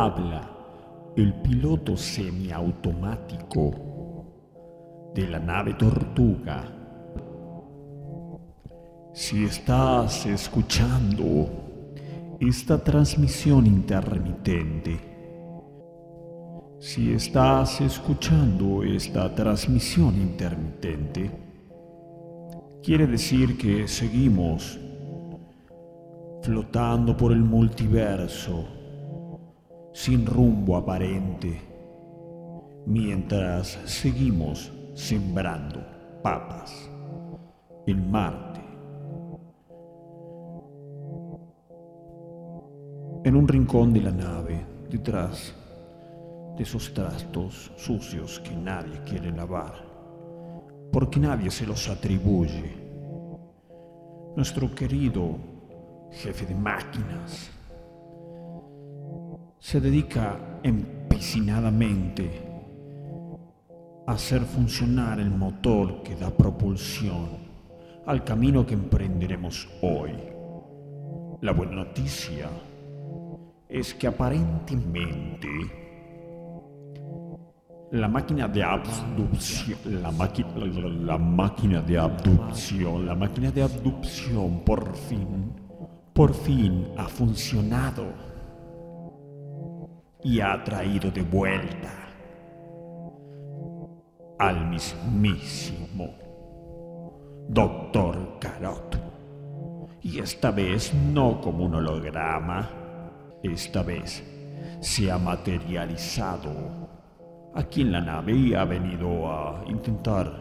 Habla el piloto semiautomático de la nave Tortuga. Si estás escuchando esta transmisión intermitente, si estás escuchando esta transmisión intermitente, quiere decir que seguimos flotando por el multiverso sin rumbo aparente, mientras seguimos sembrando papas en Marte. En un rincón de la nave, detrás de esos trastos sucios que nadie quiere lavar, porque nadie se los atribuye, nuestro querido jefe de máquinas se dedica empecinadamente a hacer funcionar el motor que da propulsión al camino que emprenderemos hoy. La buena noticia es que aparentemente la máquina de abducción, la, máquina de abducción, la máquina de abducción por fin, por fin ha funcionado y ha traído de vuelta al mismísimo Doctor Carot. Y esta vez no como un holograma, esta vez se ha materializado aquí en la nave y ha venido a intentar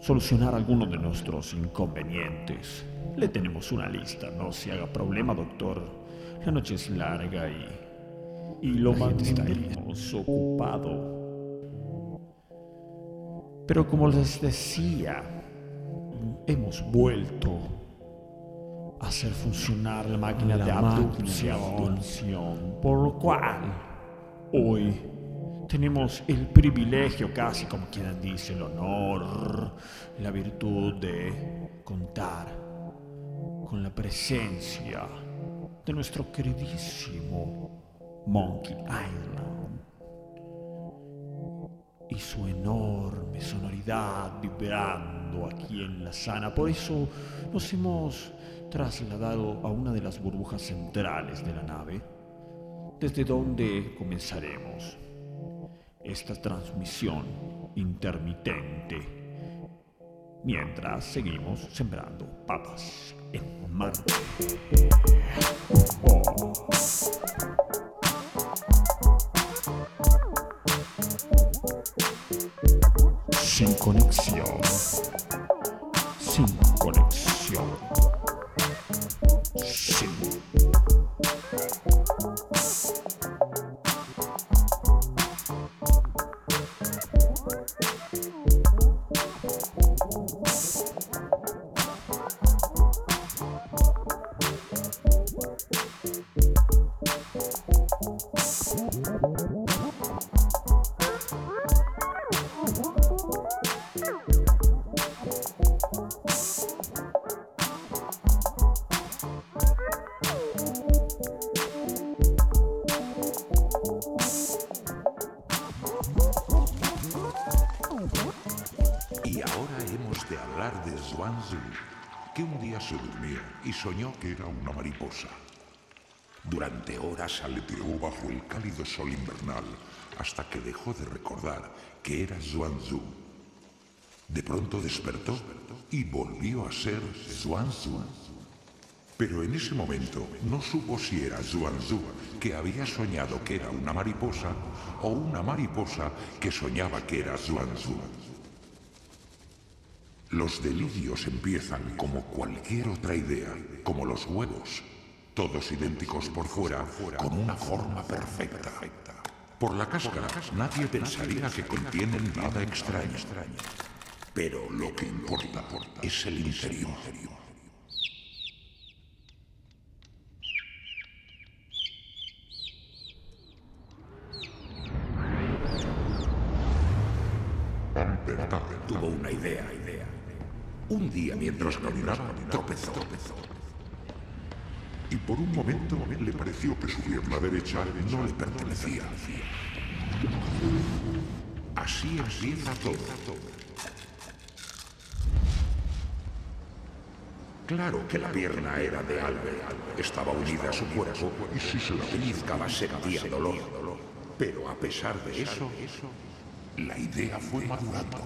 solucionar algunos de nuestros inconvenientes. Le tenemos una lista, no se haga problema, doctor. La noche es larga y, y lo mantenemos ocupado. Pero como les decía, hemos vuelto a hacer funcionar la máquina de abducción, por lo cual hoy tenemos el privilegio, casi como quien dice, el honor, la virtud de contar con la presencia de nuestro queridísimo Monkey Island y su enorme sonoridad vibrando aquí en la sana. Por eso nos hemos trasladado a una de las burbujas centrales de la nave, desde donde comenzaremos esta transmisión intermitente mientras seguimos sembrando papas en Marte. Oh. Sin conexión. Sin y soñó que era una mariposa. Durante horas aleteó bajo el cálido sol invernal hasta que dejó de recordar que era Zhuangzi. De pronto despertó y volvió a ser Zhuangzi. Pero en ese momento no supo si era Zhuangzi que había soñado que era una mariposa o una mariposa que soñaba que era Zhuangzi. Los delirios empiezan como cualquier otra idea, como los huevos, todos idénticos por fuera, con una forma perfecta. Por la cáscara, nadie pensaría que contienen nada extraño. Pero lo que importa es el interior. Tuvo una idea, idea. Un día mientras caminaba, tropezó. Y por un momento le pareció que su pierna derecha no le pertenecía. Así empieza todo. Claro que la pierna era de Albert, estaba unida a su cuerpo y si se la pellizcaba sentía dolor. Pero a pesar de eso, la idea fue madurando.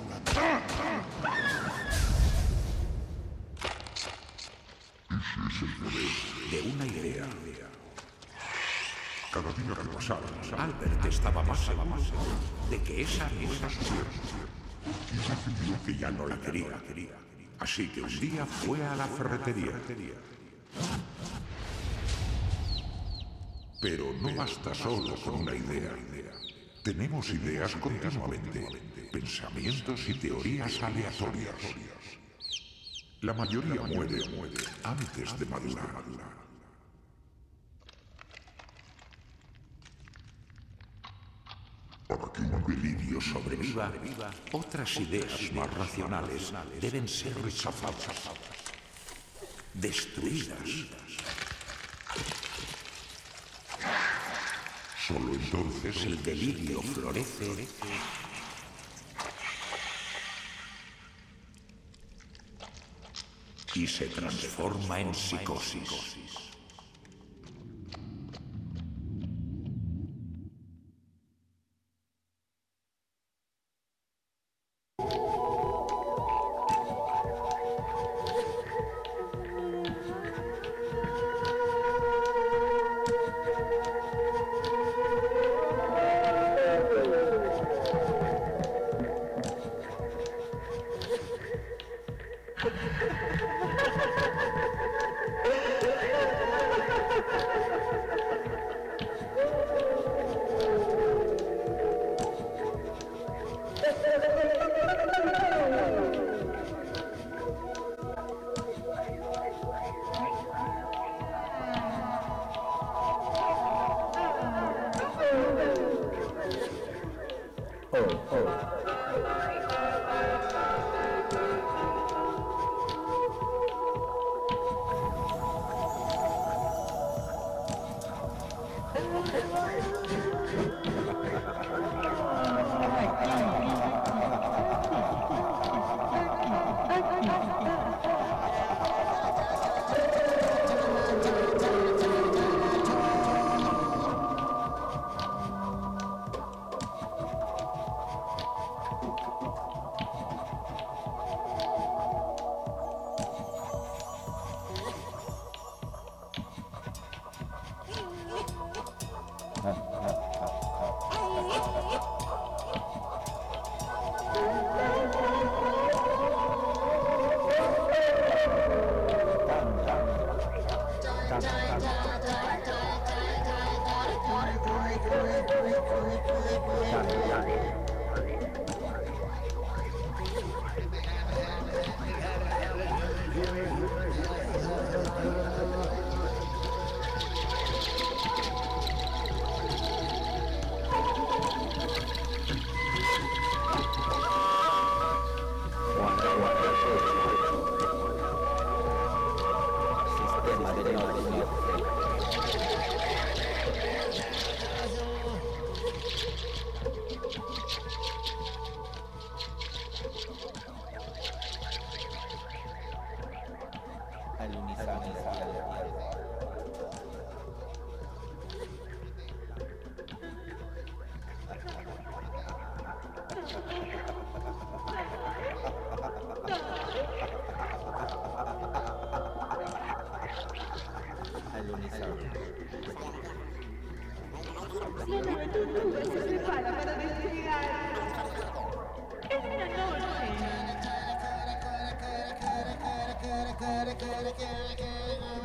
De una idea. Cada día que pasaba, Albert estaba más seguro de que esa no era su Y decidió que ya no la quería. Así que un día fue a la ferretería. Pero no basta solo con una idea. Tenemos ideas continuamente, pensamientos y teorías aleatorias. La mayoría muere antes de madurar. Para que un delirio sobreviva, otras ideas más racionales deben ser rechazadas, destruidas. Solo entonces el delirio florece y se transforma en psicosis.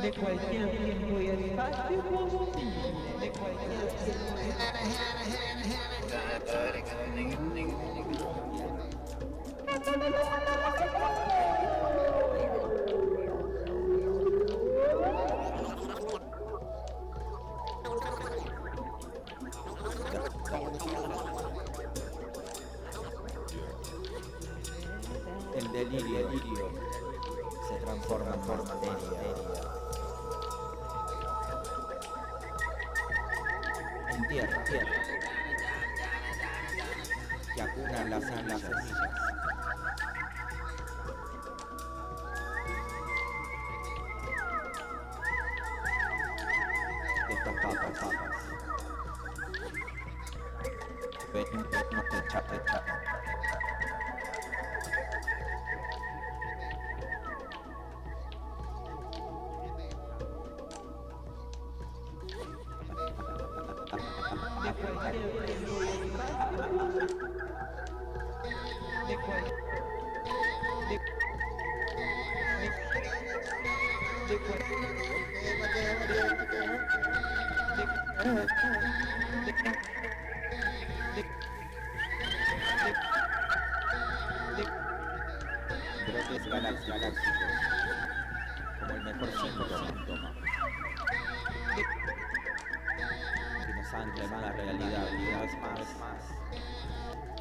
De cualquier tiempo y espacio posible, de cualquier tiempo en tierra, tierra, que acunan las semillas. De estas papas, papas. Venimos de echar, de echar.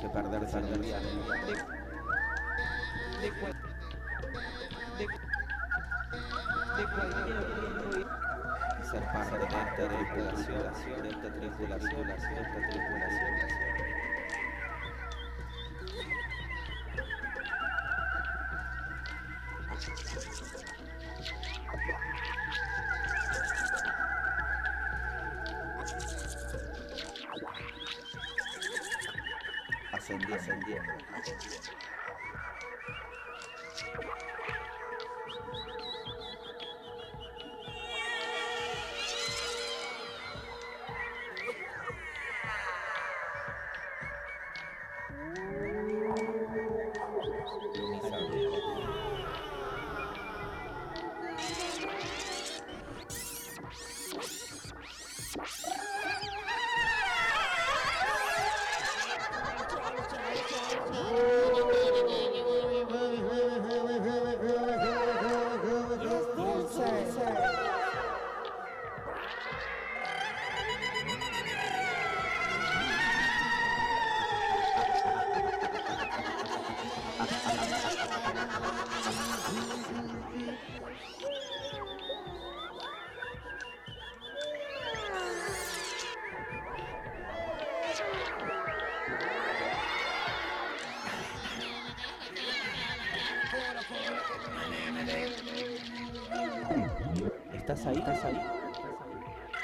Que perderse en el día a día. de cual, de, de cualquier ser parte de esta tripulación, de esta tripulación, de esta tripulación.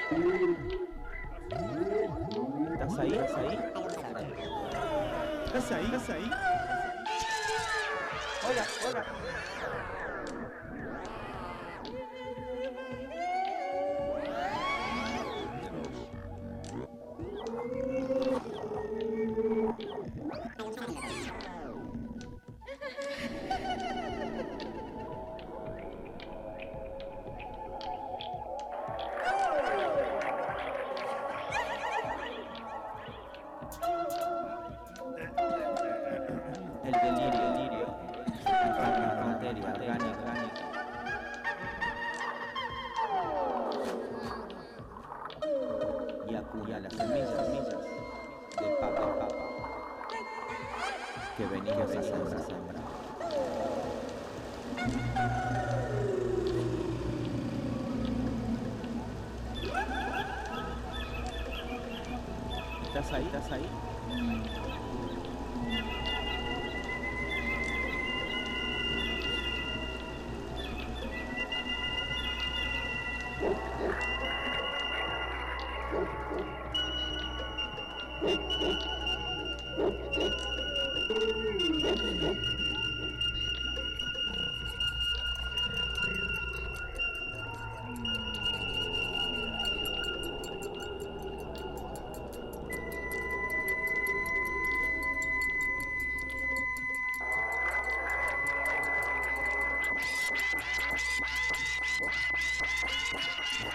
¿Estás ahí? ¿Estás ahí? ¿Estás ahí? ¿Estás ahí? Hola, hola. Que venimos a sembrar. ¿Estás ahí? ¿Estás ahí?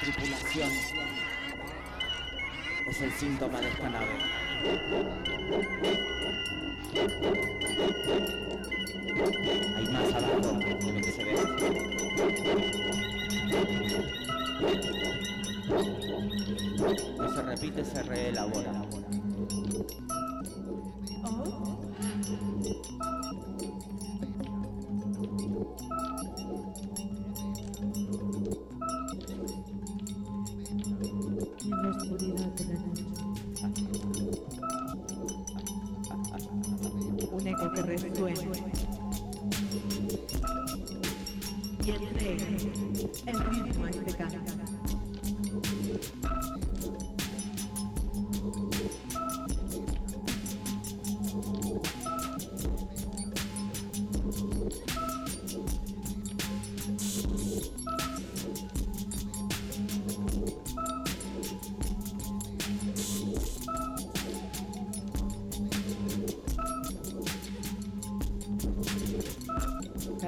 Tripulación. Es el síntoma de esta nave. Hay más abajo de lo que se ve. No se repite, se reelabora.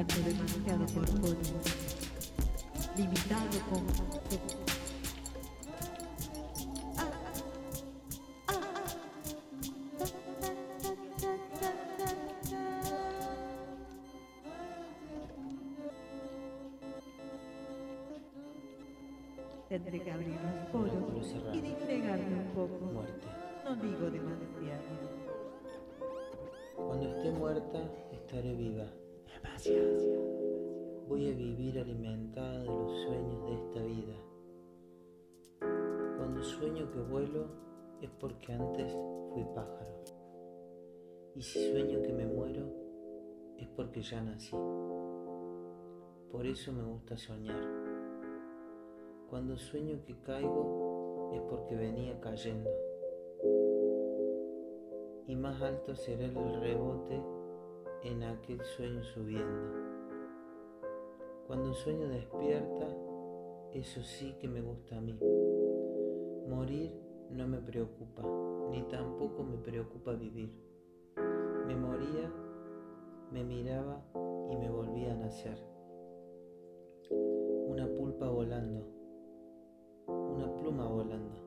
Canto demasiado corpóreo, limitado con Tendré que abrir los poros y disgregarme un poco. Muerte. No digo demasiado. Cuando esté muerta, estaré viva. Voy a vivir alimentada de los sueños de esta vida. Cuando sueño que vuelo es porque antes fui pájaro. Y si sueño que me muero es porque ya nací. Por eso me gusta soñar. Cuando sueño que caigo es porque venía cayendo. Y más alto será el rebote en aquel sueño subiendo. Cuando sueño despierta, eso sí que me gusta a mí. Morir no me preocupa, ni tampoco me preocupa vivir. Me moría, me miraba y me volvía a nacer. Una pulpa volando, una pluma volando.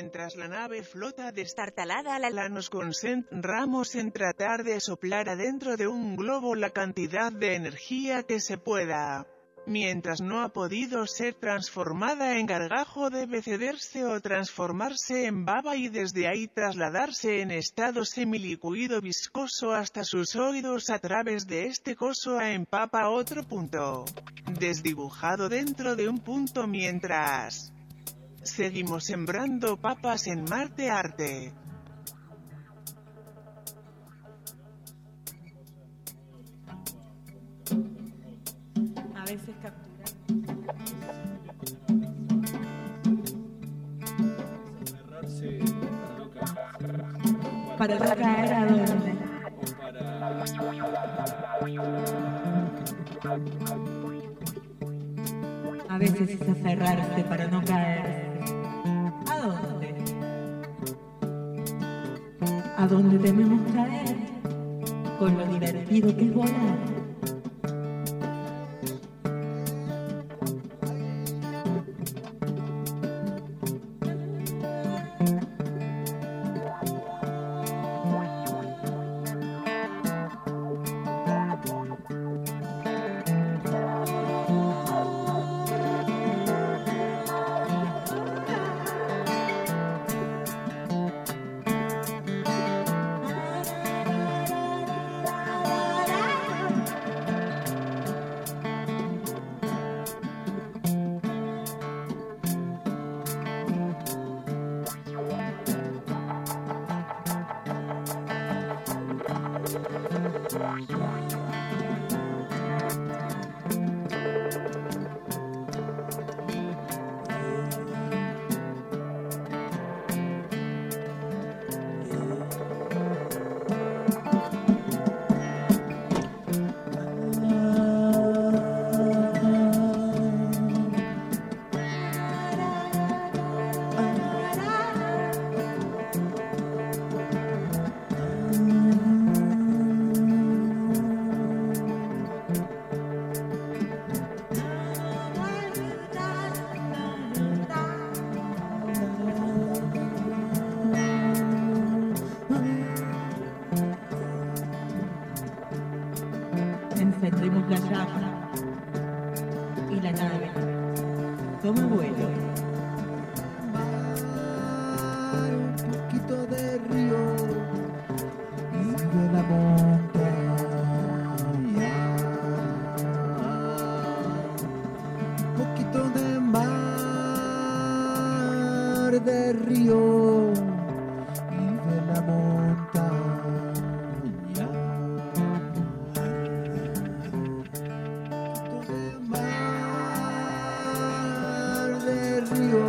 Mientras la nave flota destartalada la la nos concentramos en tratar de soplar adentro de un globo la cantidad de energía que se pueda. Mientras no ha podido ser transformada en gargajo debe cederse o transformarse en baba y desde ahí trasladarse en estado semilicuido viscoso hasta sus oídos a través de este coso a empapa otro punto. Desdibujado dentro de un punto mientras... Seguimos sembrando papas en Marte Arte. A veces captura. Cerrarse para no caer. A dónde. A veces es aferrarse para no caer. ¿A dónde tememos caer? Con lo divertido que es volar. you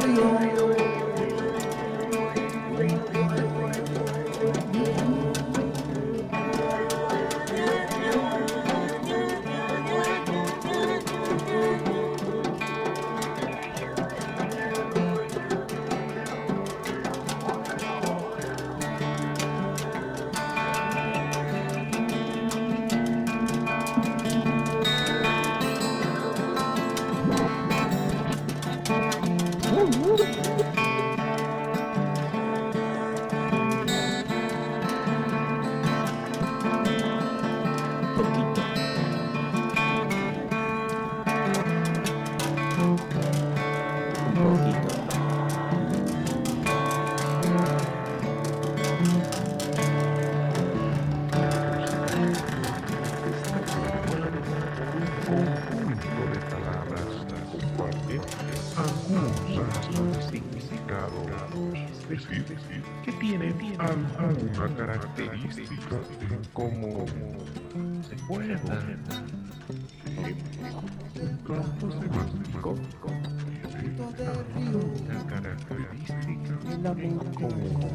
Lord. decir, que tienen alguna característica como se puede Canto semántico tiene alguna característica como